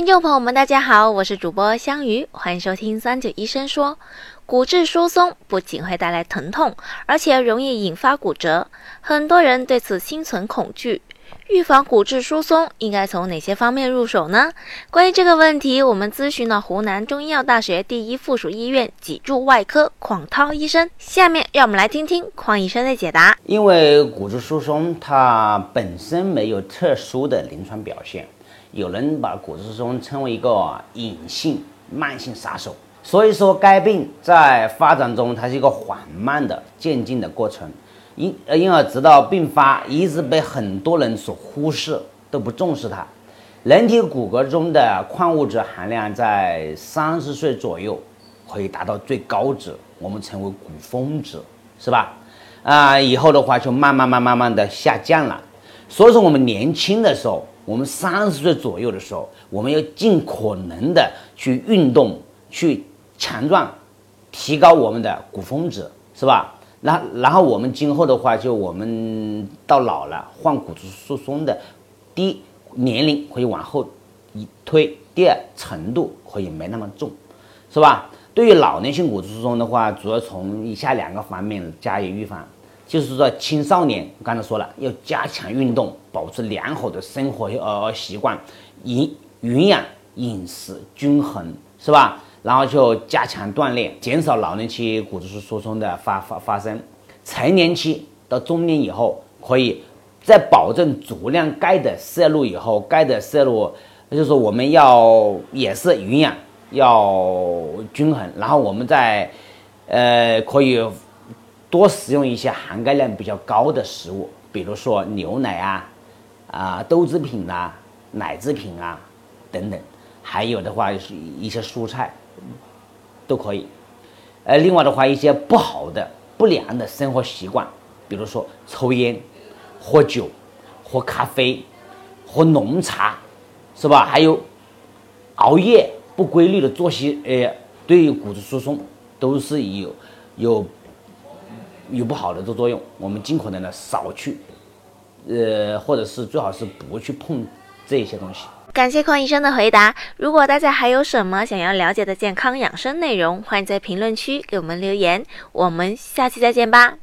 听众朋友们，大家好，我是主播香鱼，欢迎收听三九医生说。骨质疏松不仅会带来疼痛，而且容易引发骨折，很多人对此心存恐惧。预防骨质疏松应该从哪些方面入手呢？关于这个问题，我们咨询了湖南中医药大学第一附属医院脊柱外科邝涛医生。下面让我们来听听邝医生的解答。因为骨质疏松它本身没有特殊的临床表现，有人把骨质疏松称为一个隐性慢性杀手，所以说该病在发展中它是一个缓慢的渐进的过程。因，因而直到病发，一直被很多人所忽视，都不重视它。人体骨骼中的矿物质含量在三十岁左右可以达到最高值，我们称为骨峰值，是吧？啊，以后的话就慢慢慢慢慢的下降了。所以说，我们年轻的时候，我们三十岁左右的时候，我们要尽可能的去运动，去强壮，提高我们的骨峰值，是吧？然然后我们今后的话，就我们到老了，患骨质疏松的，第一年龄可以往后一推，第二程度可以没那么重，是吧？对于老年性骨质疏松的话，主要从以下两个方面加以预防，就是说青少年，我刚才说了，要加强运动，保持良好的生活呃习惯，营营养饮食均衡，是吧？然后就加强锻炼，减少老年期骨质疏松的发发发生。成年期到中年以后，可以在保证足量钙的摄入以后，钙的摄入，就是说我们要也是营养要均衡。然后我们再呃可以多食用一些含钙量比较高的食物，比如说牛奶啊、啊豆制品啊、奶制品啊等等。还有的话是一些蔬菜。都可以，呃，另外的话，一些不好的、不良的生活习惯，比如说抽烟、喝酒、喝咖啡、喝浓茶，是吧？还有熬夜、不规律的作息，呃，对于骨质疏松都是有有有不好的作用。我们尽可能的少去，呃，或者是最好是不去碰这些东西。感谢邝医生的回答。如果大家还有什么想要了解的健康养生内容，欢迎在评论区给我们留言。我们下期再见吧。